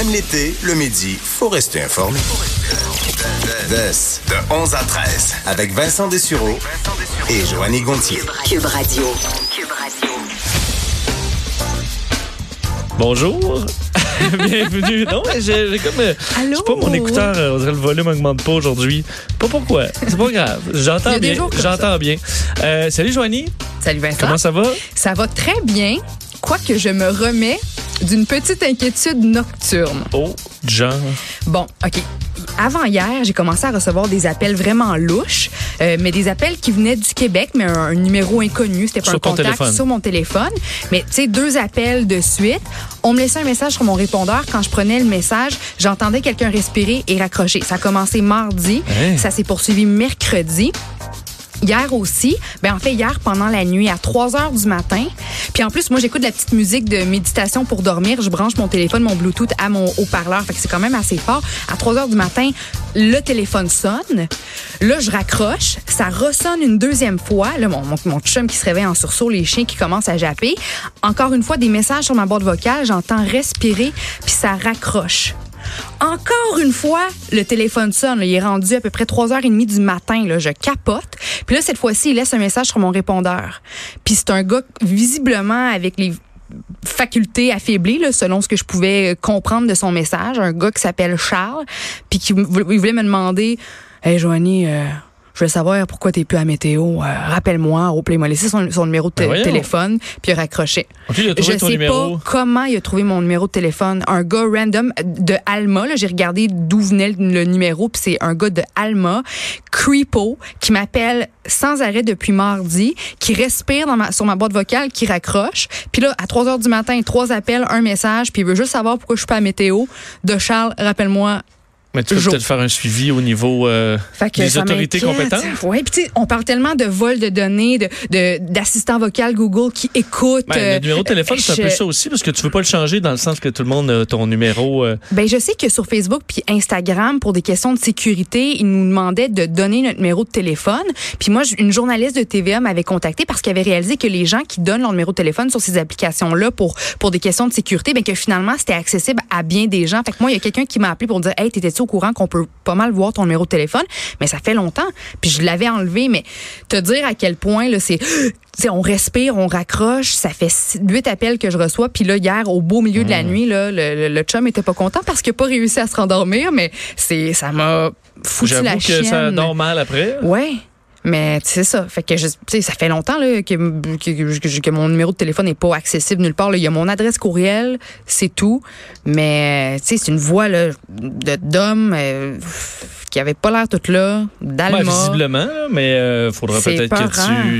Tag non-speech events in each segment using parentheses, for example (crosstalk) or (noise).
Même l'été, le midi, faut rester informé. de 11 à 13, avec Vincent Dessureau et Joanny Gontier. Cube Radio. Bonjour. (laughs) Bienvenue. Non, mais j'ai comme. euh, Allô? Je sais pas, mon écouteur, euh, on dirait le volume augmente pas aujourd'hui. Pas pourquoi. C'est pas grave. J'entends bien. J'entends bien. Euh, salut, Joanie. Salut Vincent. Comment ça va? Ça va très bien, quoique je me remets d'une petite inquiétude nocturne. Oh, genre. Bon, OK. Avant hier, j'ai commencé à recevoir des appels vraiment louches, euh, mais des appels qui venaient du Québec, mais un, un numéro inconnu. C'était pas Sur un contact téléphone. sur mon téléphone. Mais tu sais, deux appels de suite. On me laissait un message sur mon répondeur. Quand je prenais le message, j'entendais quelqu'un respirer et raccrocher. Ça a commencé mardi. Hein? Ça s'est poursuivi mercredi. Hier aussi, ben en fait hier pendant la nuit à 3 heures du matin. Puis en plus moi j'écoute la petite musique de méditation pour dormir, je branche mon téléphone, mon Bluetooth à mon haut-parleur, fait que c'est quand même assez fort. À 3 heures du matin, le téléphone sonne. Là je raccroche, ça ressonne une deuxième fois. Là mon mon, mon chum qui se réveille en sursaut, les chiens qui commencent à japper. Encore une fois des messages sur ma boîte vocale, j'entends respirer puis ça raccroche. Encore une fois, le téléphone sonne. il est rendu à peu près 3h30 du matin. Je capote. Puis là, cette fois-ci, il laisse un message sur mon répondeur. Puis c'est un gars visiblement avec les facultés affaiblies, selon ce que je pouvais comprendre de son message. Un gars qui s'appelle Charles. Puis qui voulait me demander, « Hey, Joanie... euh, je veux savoir pourquoi t'es plus à météo. Euh, Rappelle-moi, m'a laissé son, son numéro de Ben téléphone, puis il a raccroché. OK, il a trouvé Je sais numéro. pas comment il a trouvé mon numéro de téléphone. Un gars random de Alma. là, J'ai regardé d'où venait le, le numéro, puis c'est un gars de Alma, Creepo, qui m'appelle sans arrêt depuis mardi, qui respire dans ma, sur ma boîte vocale, qui raccroche. Puis là, à 3 heures du matin, trois appels, un message, puis il veut juste savoir pourquoi je suis pas à météo. De Charles, rappelle-moi, Mais tu peux peut-être faire un suivi au niveau euh, des autorités compétentes. Oui, puis tu sais, on parle tellement de vol de données, de de- d'assistants vocaux Google qui écoutent. Ben, euh, le numéro de téléphone, c'est un peu ça aussi, parce que tu veux pas le changer dans le sens que tout le monde a ton numéro. euh, Ben, je sais que sur Facebook puis Instagram, pour des questions de sécurité, ils nous demandaient de donner notre numéro de téléphone. Puis moi, une journaliste de TVA m'avait contacté parce qu'elle avait réalisé que les gens qui donnent leur numéro de téléphone sur ces applications-là pour pour des questions de sécurité, ben que finalement c'était accessible à bien des gens. Fait que moi, il y a quelqu'un qui m'a appelé pour dire, hey, au courant qu'on peut pas mal voir ton numéro de téléphone Mais ça fait longtemps. Puis je l'avais enlevé, mais te dire à quel point là, c'est (gasps) on respire, on raccroche, ça fait huit appels que je reçois. Puis là, hier, au beau milieu de la nuit, là, le, le, le chum était pas content parce qu'il a pas réussi à se rendormir, mais c'est ça m'a foutu la que chienne. ça dort mal après. Ouais. Mais c'est ça. Fait que je, ça fait longtemps là, que, que, mon numéro de téléphone n'est pas accessible nulle part. là. Il y a mon adresse courriel, c'est tout. Mais tu sais, c'est une voix là, de d'homme euh, qui avait pas l'air toute là, d'Alma. visiblement, mais il faudra peut-être que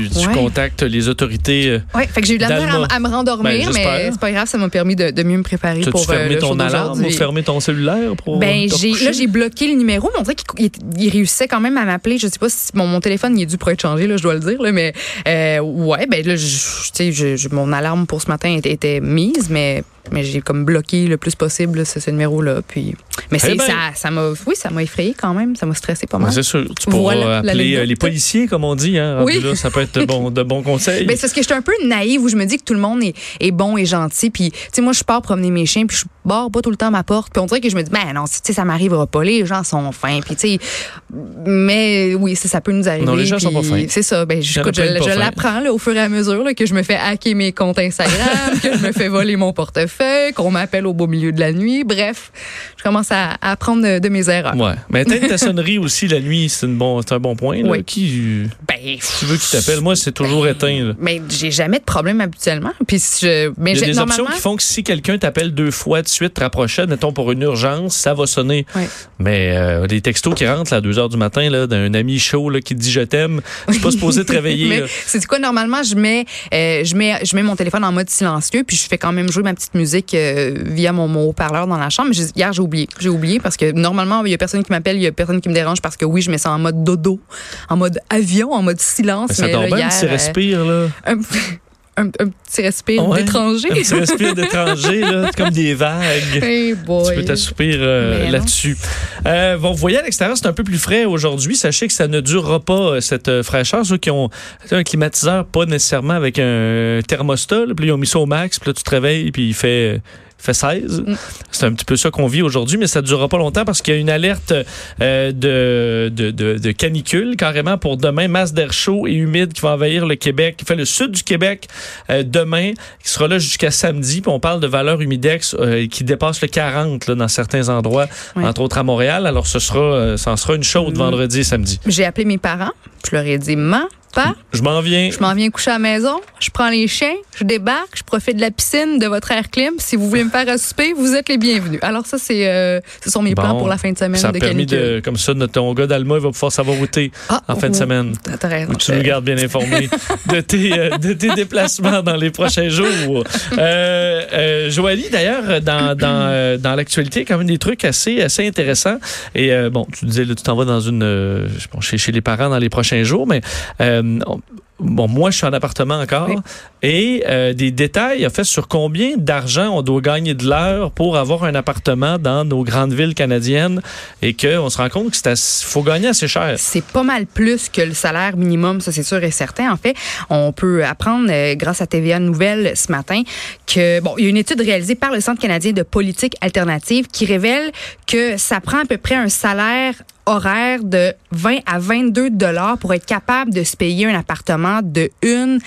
tu, tu Ouais. contactes les autorités. euh, Ouais, fait que j'ai eu de la misère à, à me Ben, rendormir, j'espère. mais c'est pas grave, ça m'a permis de, de mieux me préparer pour euh, fermé le ton alarme ou fermé ton cellulaire pour Ben, j'ai, là, j'ai bloqué le numéro, mais on dirait qu'il il- il réussissait quand même à m'appeler. Je sais pas si mon téléphone, il est dû pour être changé, là, je dois le dire, mais, euh, ouais, ben, là, je- je- mon alarme pour ce matin était mise, mais, mais j'ai comme bloqué le plus possible, là, ce, ce numéro-là. Puis, mais Eh ben. ça, ça m'a, oui, ça m'a effrayé quand même, ça m'a stressé pas mal. c'est sûr. Tu pourras Voilà, appeler euh, les policiers, comme on dit. Hein, rendu Oui. là, ça peut être de bons, de bons conseils. (laughs) Ben, c'est parce que je suis un peu naïve où je me dis que tout le monde est, est bon et gentil. Puis, tu sais, moi, je pars promener mes chiens, puis je barre pas tout le temps ma porte. Puis on dirait que je me dis, ben non, tu sais, ça m'arrivera pas. Les gens sont fins. Puis, tu sais, mais oui, ça, ça peut nous arriver. Non, les gens puis sont pas fins. C'est ça. Ben, écoute, je, je l'apprends au fur et à mesure là, que je me fais hacker mes comptes Instagram, (laughs) que je me fais voler mon portefeuille, qu'on m'appelle au beau milieu de la nuit. Bref, je commence à, apprendre de, mes erreurs. Ouais. Mais peut-être ta sonnerie (laughs) aussi la nuit, c'est bon, c'est un bon point. Là. Oui. Qui, Ben, tu veux qu'il t'appelle? Moi, c'est toujours éteint. là. mais j'ai jamais de problème habituellement. Puis, je, mais Il y a j'ai- des options qui font que si quelqu'un t'appelle deux fois de suite, te rapprochait, mettons pour une urgence, ça va sonner. Ouais. Mais euh, les textos qui rentrent là, à 2 heures du matin d'un ami chaud là, qui te dit je t'aime, suis pas supposé te réveiller. (laughs) C'est quoi normalement je mets euh, je mets je mets mon téléphone en mode silencieux puis je fais quand même jouer ma petite musique euh, via mon, mon haut-parleur dans la chambre. Mais hier j'ai oublié j'ai oublié parce que normalement il y a personne qui m'appelle il y a personne qui me dérange parce que oui je mets ça en mode dodo en mode avion en mode silence. Mais ça mais dort là, bien, hier, petit euh, respire. Là. (laughs) un, un, petit respire Ouais. d'étranger. Un petit respire (laughs) d'étranger, comme des vagues. Hey boy. Tu peux t'assoupir euh, là-dessus. Euh, bon, vous voyez à l'extérieur, c'est un peu plus frais aujourd'hui. Sachez que ça ne durera pas, euh, cette euh, fraîcheur. Ceux qui ont un climatiseur, pas nécessairement avec un thermostat, là, puis ils ont mis ça au max, puis là, tu te réveilles, puis il fait, fait 16. C'est un petit peu ça qu'on vit aujourd'hui, mais ça ne durera pas longtemps parce qu'il y a une alerte euh, de, de, de, de canicule carrément pour demain, masse d'air chaud et humide qui va envahir le Québec, qui fait le sud du Québec euh, demain, qui sera là jusqu'à samedi. Puis on parle de valeur humidex euh, qui dépasse le 40 là, dans certains endroits, Oui. entre autres à Montréal. Alors ce sera, euh, ça en sera une chaude vendredi et samedi. J'ai appelé mes parents. Je leur ai dit, maman, pas? Je m'en viens. Je m'en viens coucher à la maison, je prends les chiens, je débarque, je profite de la piscine, de votre air clim. Si vous voulez me faire à souper, vous êtes les bienvenus. Alors ça, c'est, euh, ce sont mes plans pour la fin de semaine Ça a de permis canicule. de, comme ça, notre ton gars d'Alma, il va pouvoir savoir où t'es Ah, en fin de oh, semaine. T'as raison. Tu nous gardes bien informé de tes, euh, de tes (laughs) déplacements dans les prochains jours. Euh, euh, Joanie, d'ailleurs, dans, dans, dans l'actualité, quand même des trucs assez, assez intéressants. Et bon, tu disais, là, tu t'en vas dans une, bon, chez, chez les parents dans les prochains jours, mais euh, on- Bon, moi, je suis en appartement encore. Oui. Et euh, des détails, en fait, sur combien d'argent on doit gagner de l'heure pour avoir un appartement dans nos grandes villes canadiennes et qu'on se rend compte qu'il faut gagner assez cher. C'est pas mal plus que le salaire minimum, ça c'est sûr et certain. En fait, on peut apprendre euh, grâce à TVA Nouvelle ce matin que bon, il y a une étude réalisée par le Centre canadien de politique alternative qui révèle que ça prend à peu près un salaire horaire de 20 à 22 dollars pour être capable de se payer un appartement de une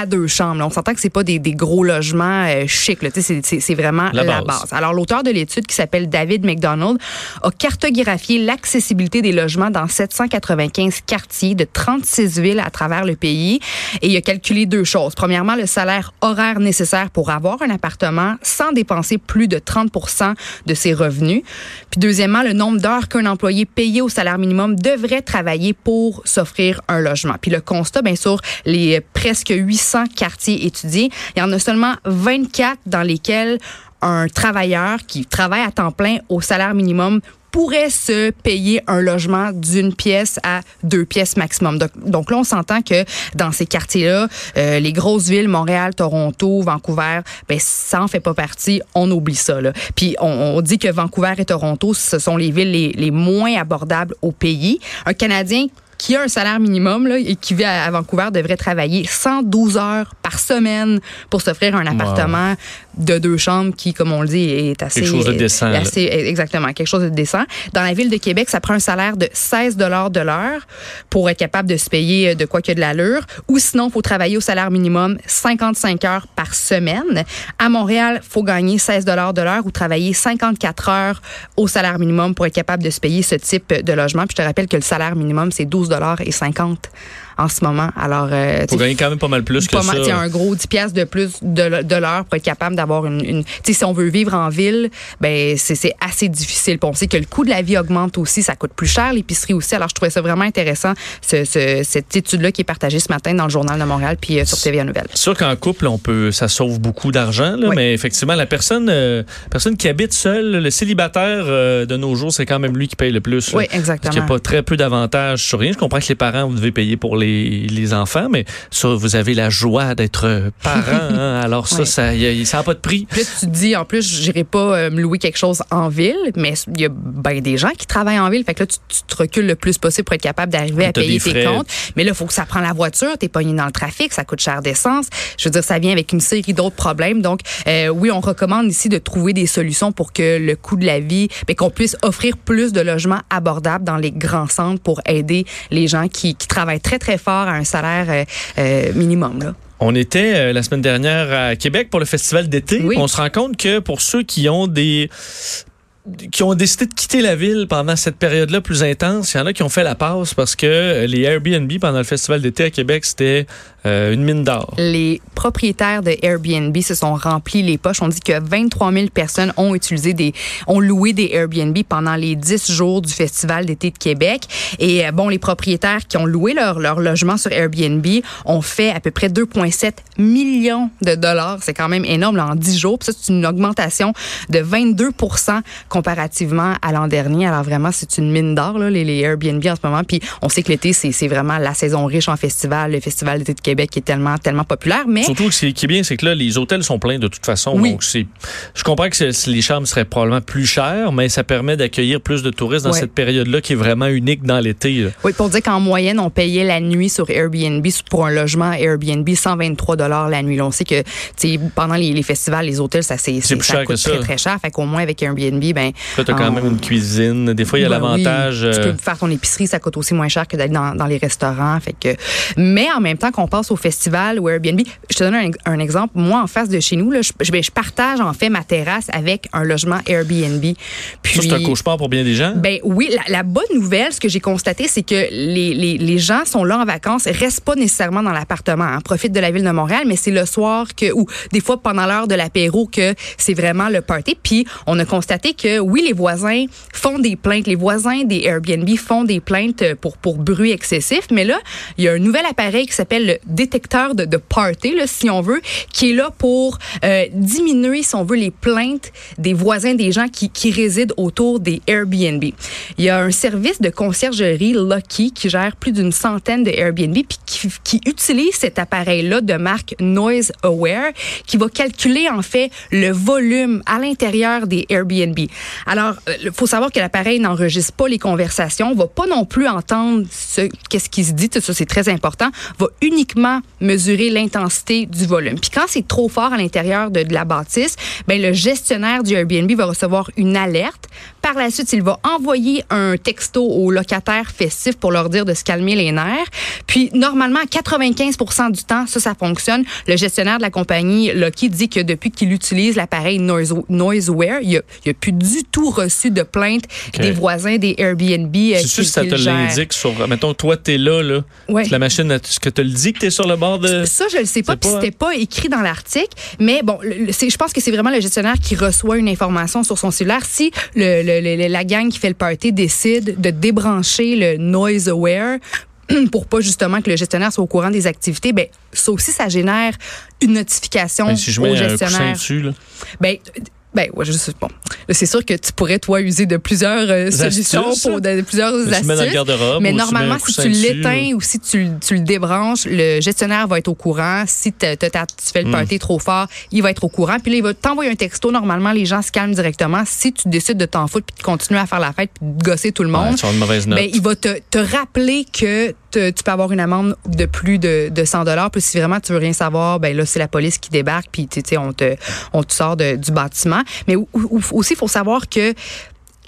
à deux chambres. Là, on s'entend que c'est pas des, des gros logements euh, chics. C'est vraiment La la, base. base. Alors, l'auteur de l'étude, qui s'appelle David McDonald, a cartographié l'accessibilité des logements dans 795 quartiers de 36 villes à travers le pays. Et il a calculé deux choses. Premièrement, le salaire horaire nécessaire pour avoir un appartement sans dépenser plus de 30% de ses revenus. Puis deuxièmement, le nombre d'heures qu'un employé payé au salaire minimum devrait travailler pour s'offrir un logement. Puis le constat, bien sûr, les presque 800 quartiers étudiés, il y en a seulement 24 dans lesquels un travailleur qui travaille à temps plein au salaire minimum pourrait se payer un logement d'une pièce à deux pièces maximum. Donc, donc là, on s'entend que dans ces quartiers-là, euh, les grosses villes, Montréal, Toronto, Vancouver, ben ça en fait pas partie. On oublie ça. Là. Puis on, dit que Vancouver et Toronto, ce sont les villes les, les moins abordables au pays. Un Canadien qui a un salaire minimum là, et qui vit à, à Vancouver devrait travailler 112 heures par semaine pour s'offrir un appartement de deux chambres qui, comme on le dit, est assez... Quelque chose de décent, assez- exactement, quelque chose de décent. Dans la ville de Québec, ça prend un salaire de 16 dollars de l'heure pour être capable de se payer de quoi que de l'allure. Ou sinon, il faut travailler au salaire minimum 55 heures par semaine. À Montréal, faut gagner 16 dollars de l'heure ou travailler 54 heures au salaire minimum pour être capable de se payer ce type de logement. Puis je te rappelle que le salaire minimum, c'est 12 dollars et 50 en ce moment. Alors, euh, Faut gagner quand même pas mal plus que pas ça. mal, tu sais, un gros 10 pièces de plus de, de l'heure pour être capable d'avoir une, une tu sais si on veut vivre en ville, ben c'est assez difficile. Puis on sait que le coût de la vie augmente aussi, ça coûte plus cher l'épicerie aussi. Alors je trouvais ça vraiment intéressant ce, ce- cette étude là qui est partagée ce matin dans le journal de Montréal puis euh, sur TVA Nouvelle. Sûr qu'en couple, on peut, ça sauve beaucoup d'argent, Oui. mais effectivement, la personne, euh, personne qui habite seule, le célibataire euh, de nos jours, c'est quand même lui qui paye le plus. Oui, Parce qu'il n'y exactement. a pas très peu d'avantages sur rien. Je comprends que les parents, vous devez payer pour les, les enfants, mais ça, vous avez la joie d'être parent. (laughs) hein. alors ça, ça n'a pas de prix. Puis là, tu te dis, en plus, j'irai pas euh, me louer quelque chose en ville, mais il y a ben des gens qui travaillent en ville. Fait que là, tu, tu te recules le plus possible pour être capable d'arriver à payer tes comptes. Mais là, il faut que ça prend la voiture, t'es pogné dans le trafic, ça coûte cher d'essence. Je veux dire, ça vient avec une série d'autres problèmes. Donc, euh, oui, on recommande ici de trouver des solutions pour que le coût de la vie, ben, qu'on puisse offrir plus de logements abordables dans les grands centres pour aider les gens qui, qui travaillent très, très fort à un salaire euh, euh, minimum. Là. On était euh, la semaine dernière à Québec pour le festival d'été. Oui. On se rend compte que pour ceux qui ont des qui ont décidé de quitter la ville pendant cette période-là plus intense, il y en a qui ont fait la passe parce que les Airbnb pendant le festival d'été à Québec, c'était euh, une mine d'or. les propriétaires de Airbnb se sont remplis les poches. On dit que 23 000 personnes ont utilisé des, ont loué des Airbnb pendant les 10 jours du Festival d'été de Québec. Et euh, bon, les propriétaires qui ont loué leur, leur logement sur Airbnb ont fait à peu près 2,7 millions de dollars. C'est quand même énorme en 10 jours. Ça, c'est une augmentation de 22 comparativement à l'an dernier. Alors vraiment, c'est une mine d'or, les, les Airbnb en ce moment. Puis on sait que l'été, c'est vraiment la saison riche en festival, le Festival d'été de Québec qui est tellement, tellement populaire. Mais Surtout, ce qui est bien, c'est que là, les hôtels sont pleins de toute façon. Oui. Donc, je comprends que les chambres seraient probablement plus chères, mais ça permet d'accueillir plus de touristes dans cette période-là qui est vraiment unique dans l'été. Oui, pour dire qu'en moyenne, on payait la nuit sur Airbnb pour un logement Airbnb 123 dollars la nuit. Là, on sait que pendant les, les festivals, les hôtels, ça c'est coûte que ça. très très cher. Fait qu'au moins avec Airbnb, ben Là, tu as quand on- même une cuisine. Des fois, il y a Ben l'avantage. oui, tu euh, peux faire ton épicerie, ça coûte aussi moins cher que d'aller dans, dans les restaurants. Fait que, mais en même temps qu'on passe au festival ou Airbnb, je te donne un, un exemple. Moi, en face de chez nous, là, je, je- ben, je partage en fait ma terrasse avec un logement Airbnb. Puis, ça, c'est un cauchemar pour bien des gens? ben oui, la, la bonne nouvelle, ce que j'ai constaté, c'est que les, les, les gens sont là en vacances, restent pas nécessairement dans l'appartement, hein, profitent de la ville de Montréal, mais c'est le soir que ou des fois pendant l'heure de l'apéro que c'est vraiment le party. Puis on a constaté que oui, les voisins font des plaintes, les voisins des Airbnb font des plaintes pour pour bruit excessif, mais là il y a un nouvel appareil qui s'appelle le détecteur de, de party, si on veut, qui est là pour euh, diminuer, si on veut, les plaintes des voisins, des gens qui, qui résident autour des Airbnb. Il y a un service de conciergerie Lucky qui gère plus d'une centaine de Airbnb puis qui, qui utilise cet appareil-là de marque Noise Aware qui va calculer en fait le volume à l'intérieur des Airbnb. Alors, il faut savoir que l'appareil n'enregistre pas les conversations, va pas non plus entendre ce qu'est-ce qui se dit, tout ça c'est très important, va uniquement mesurer l'intensité du volume. Puis quand c'est trop fort à l'intérieur de, de la bâtisse, ben le gestionnaire du Airbnb va recevoir une alerte. Par la suite, il va envoyer un texto aux locataires festifs pour leur dire de se calmer les nerfs. Puis normalement, à 95% du temps, ça, ça fonctionne. Le gestionnaire de la compagnie Lucky dit que depuis qu'il utilise l'appareil Noise, Noiseware, il n'a plus du tout reçu de plainte des voisins des Airbnb. euh, C'est sûr si ça te l'indique sur. Mettons, toi, t'es là, là. Ouais. La machine, est-ce que te le dit que t'es sur le bord de. Ça, je le sais pas, puis c'était pas écrit dans l'article. Mais bon, je pense que c'est vraiment le gestionnaire qui reçoit une information sur son cellulaire. Si le, le- le- la gang qui fait le party décide de débrancher le noise aware (clears throat) pour pas justement que le gestionnaire soit au courant des activités, ben ça aussi ça génère une notification Ben, si je au un gestionnaire. dessus, là. Ben, ben ouais, je sais bon. C'est sûr que tu pourrais toi user de plusieurs euh, solutions astuces, pour de, de plusieurs Tu astuces. mets dans le garde-robe. Mais ou tu normalement, si tu l'éteins ou si tu, le- tu le débranches, le gestionnaire va être au courant. Si tu fais le Hmm. party trop fort, il va être au courant. Puis là, il va t'envoyer un texto. Normalement, les gens se calment directement. Si tu décides de t'en foutre puis de continuer à faire la fête puis de gosser tout le Ouais, monde, note. ben, il va te, te rappeler que tu peux avoir une amende de plus de, de 100 dollars. Puis si vraiment tu veux rien savoir, ben là c'est la police qui débarque puis tu sais on te sort du bâtiment. Mais aussi il faut savoir que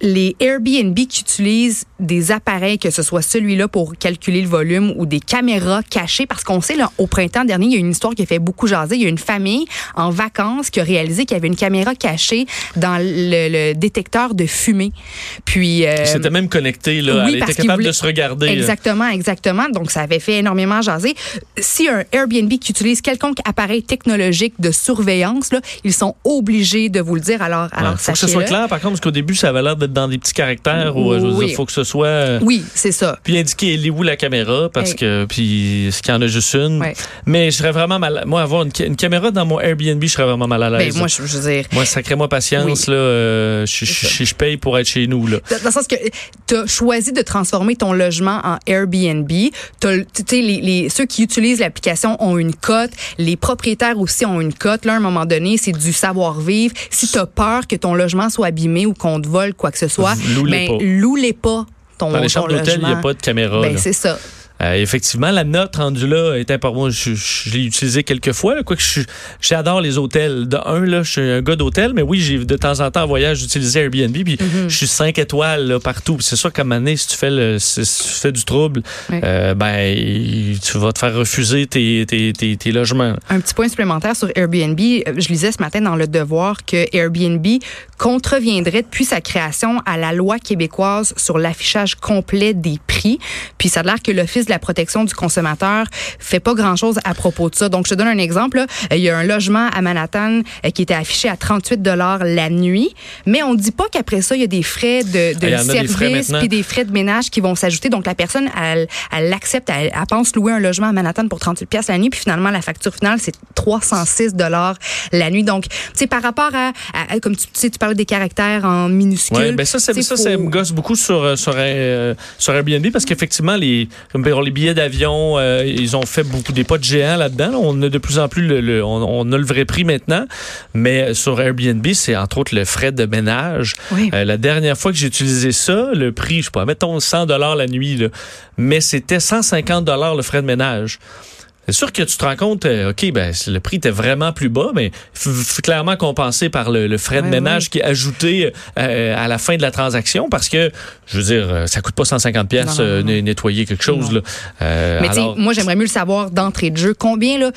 les Airbnb qui utilisent des appareils, que ce soit celui-là pour calculer le volume ou des caméras cachées, parce qu'on sait, là, au printemps dernier, il y a une histoire qui a fait beaucoup jaser. Il y a une famille en vacances qui a réalisé qu'il y avait une caméra cachée dans le, le détecteur de fumée. Puis... euh, C'était même connecté, là. oui, Elle était capable voulait- de se regarder. là. Exactement, exactement. Donc, ça avait fait énormément jaser. Si un Airbnb qui utilise quelconque appareil technologique de surveillance, là, ils sont obligés de vous le dire. Alors, alors Ouais, faut que ce soit clair, par contre, parce qu'au début, ça avait l'air dans des petits caractères. Ou, euh, je veux Oui. dire, faut que ce soit. euh, Oui, c'est ça. Puis indiquer elle est où la caméra, parce Hey. que. Puis, est-ce qu'il y en a juste une? Ouais. Mais je serais vraiment mal. Moi, avoir une, ca- une caméra dans mon Airbnb, je serais vraiment mal à Ben, l'aise. moi, je, veux dire. Moi, sacrez-moi patience, là. euh, je, je, paye pour être chez nous, là. Dans le sens que tu as choisi de transformer ton logement en Airbnb. Tu sais, les, les, ceux qui utilisent l'application ont une cote. Les propriétaires aussi ont une cote. Là, à un moment donné, c'est du savoir-vivre. Si tu as peur que ton logement soit abîmé ou qu'on te vole quoi que ce soit, Loue-les ben, pas. loue-les pas. Ton, Dans les chambres d'hôtel, il n'y a pas de caméra. Ben, c'est ça. Euh, effectivement, la note rendue là est importante. Moi, je, je- je l'ai utilisée quelques fois. Là, quoique j'adore les hôtels. De un, là, je suis un gars d'hôtel, mais oui, j'ai de temps en temps en voyage j'utilisais Airbnb, puis Mm-hmm. je suis cinq étoiles là, partout. C'est sûr qu'à un moment donné, si tu fais le, si tu fais du trouble, Ouais. euh, ben tu vas te faire refuser tes, tes, tes, tes logements. Un petit point supplémentaire sur Airbnb. Euh, Je lisais ce matin dans Le Devoir que Airbnb contreviendrait depuis sa création à la loi québécoise sur l'affichage complet des prix. Puis ça a l'air que l'Office de la protection du consommateur fait pas grand-chose à propos de ça. Donc, je te donne un exemple. Là. Il y a un logement à Manhattan euh, qui était affiché à 38 dollars la nuit, mais on dit pas qu'après ça, il y a des frais de, de Ah, service puis des frais de ménage qui vont s'ajouter. Donc, la personne, elle, elle l'accepte, elle, elle pense louer un logement à Manhattan pour 38 pièces la nuit, puis finalement, la facture finale, c'est 306 dollars la nuit. Donc, tu sais, par rapport à, à- à- comme tu, tu sais, tu parlais des caractères en minuscules. Ouais, ben ça, ça, ça me gosse beaucoup sur, euh, sur, euh, sur Airbnb parce qu'effectivement, les, comme pour les billets d'avion, euh, ils ont fait beaucoup des pas de géants là-dedans. là. On a de plus en plus le, le- on, on a le vrai prix maintenant. Mais sur Airbnb, c'est entre autres le frais de ménage. Oui. Euh, la dernière fois que j'ai utilisé ça, le prix, je sais pas, mettons 100 dollars la nuit, là, mais c'était 150 dollars le frais de ménage. C'est sûr que tu te rends compte, euh, OK, ben, le prix était vraiment plus bas, mais clairement compensé par le, le frais de ménage qui est ajouté euh, à la fin de la transaction parce que, je veux dire, euh, ça coûte pas 150 pièces nettoyer quelque chose. Là. Euh, Mais alors- moi, j'aimerais mieux le savoir d'entrée de jeu. Combien, là,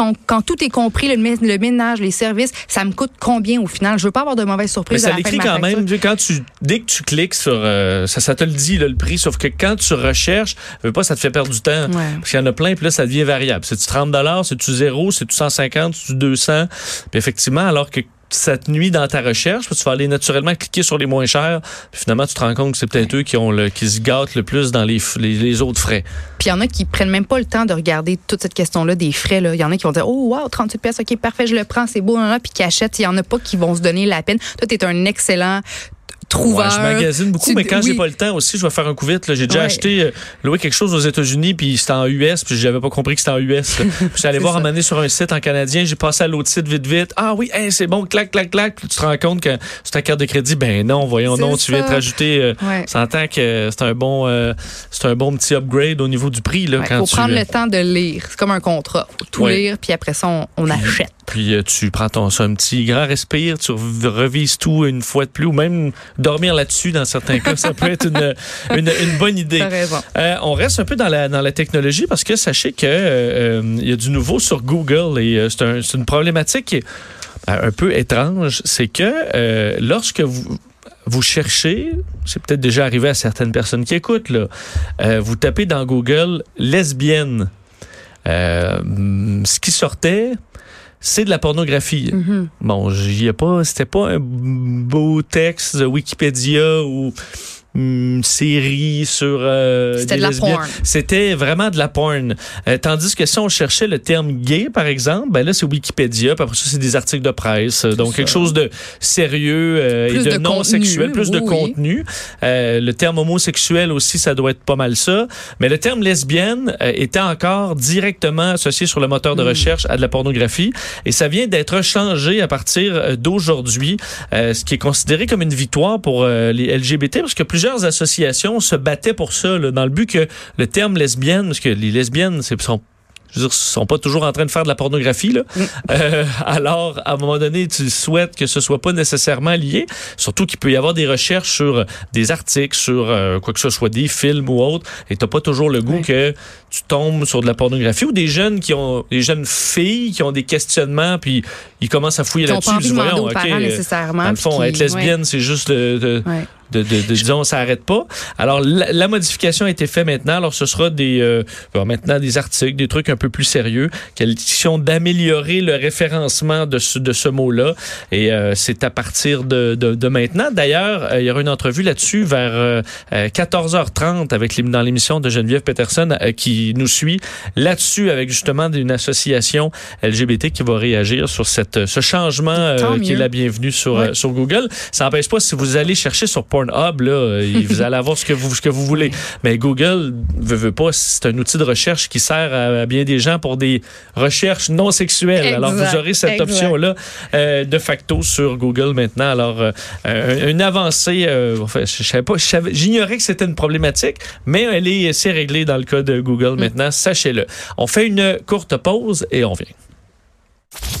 quand, quand tout est compris, le, mé- le ménage, les services, ça me coûte combien au final? Je veux pas avoir de mauvaises Mais surprises à ça la fin de l'écrit ma quand facture. même, quand tu, dès que tu cliques sur, euh, ça, ça te le dit, là, le prix, sauf que quand tu recherches, je veux pas, ça te fait perdre du temps. Ouais. Parce qu'il y en a plein, puis là, ça devient variable. C'est-tu 30 c'est-tu 0, c'est-tu 150, c'est-tu 200? Puis effectivement, alors que ça te nuit dans ta recherche, tu vas aller naturellement cliquer sur les moins chers, puis finalement, tu te rends compte que c'est peut-être eux qui ont le, qui se gâtent le plus dans les, les, les autres frais. Puis il y en a qui prennent même pas le temps de regarder toute cette question-là des frais. Là. Il y en a qui vont dire Oh, wow, 38 pièces, OK, parfait, je le prends, c'est beau, hein, puis qui achètent. Il y en a pas qui vont se donner la peine. Toi, tu es un excellent trouveur. Ouais, je magasine beaucoup, Tu- mais quand oui. j'ai pas le temps aussi, je vais faire un coup vite. là. J'ai déjà Ouais. acheté, euh, loué quelque chose aux États-Unis, puis c'était en US, puis j'avais pas compris que c'était en US. (laughs) j'allais C'est voir ça. un moment donné sur un site en canadien, j'ai passé à l'autre site vite, vite. Ah oui, hey, c'est bon, clac, clac, clac. Puis tu te rends compte que sur ta carte de crédit, ben non, voyons non, tu viens te rajouter. Euh, Ouais. S'entend que c'est un bon, euh, c'est un bon petit upgrade au niveau du prix là Il quand faut tu. prendre le temps de lire. C'est comme un contrat. Faut tout lire, puis après ça, on, on achète. Puis euh, tu prends ton un petit grand respire, tu rev- revises tout une fois de plus, ou même dormir là-dessus dans certains cas, ça peut être une, (laughs) une, une bonne idée. Euh, on reste un peu dans la, dans la technologie parce que sachez que euh, il y a du nouveau sur Google et euh, c'est un- c'est une problématique qui est un peu étrange. C'est que lorsque vous vous cherchez, c'est peut-être déjà arrivé à certaines personnes qui écoutent, là, vous tapez dans Google lesbienne. Ce qui sortait, c'est de la pornographie. Mhm. Bon, j'y ai pas, c'était pas un beau texte de Wikipédia ou une série sur euh, C'était de la porn. C'était vraiment de la porn. Euh, tandis que si on cherchait le terme gay, par exemple, ben là, c'est Wikipédia, puis après ça, c'est des articles de presse. Euh, Donc, ça. quelque chose de sérieux et Plus de, de non contenu, sexuel, plus de oui, contenu. Le terme homosexuel aussi, ça doit être pas mal ça. Mais le terme lesbienne était encore directement associé sur le moteur Hmm. de recherche à de la pornographie. Et ça vient d'être changé à partir d'aujourd'hui, ce qui est considéré comme une victoire pour les LGBT, parce que plusieurs associations se battaient pour ça, là, dans le but que le terme lesbienne, parce que les lesbiennes, c'est sont je veux dire, sont pas toujours en train de faire de la pornographie. Là. Mm. Euh, alors, à un moment donné, tu souhaites que ce soit pas nécessairement lié. Surtout qu'il peut y avoir des recherches sur des articles, sur euh, quoi que ce soit, des films ou autres, et t'as pas toujours le goût que tu tombes sur de la pornographie ou des jeunes qui ont, des jeunes filles qui ont des questionnements, puis ils commencent à fouiller Qui n'ont là-dessus. pas envie de Ils voyons, aux parents nécessairement. dans le fond, qui- être lesbienne, c'est juste Ouais. De, de, de- disons, ça arrête pas. Alors, la, la modification a été faite maintenant. Alors, ce sera des, euh, maintenant des articles, des trucs un peu plus sérieux, question d'améliorer le référencement de ce, de ce mot-là. Et euh, c'est à partir de, de, de maintenant. D'ailleurs, euh, il y aura une entrevue là-dessus vers euh, euh, 14h30 avec les- dans l'émission de Geneviève Peterson euh, qui nous suit là-dessus avec justement une association LGBT qui va réagir sur cette, ce changement euh, qui est la bienvenue sur, euh, sur Google. Ça n'empêche pas si vous allez chercher sur Pornhub, là, euh, vous allez avoir ce que vous, ce que vous voulez. Mais Google veut, veut pas, c'est un outil de recherche qui sert à, à bien des gens pour des recherches non sexuelles. Exact, Alors vous aurez cette option-là euh, de facto sur Google maintenant. Alors euh, un- une avancée, euh, enfin, je savais pas, j'ignorais que c'était une problématique, mais elle est, c'est réglé dans le cas de Google maintenant. Sachez-le. On fait une courte pause et on vient.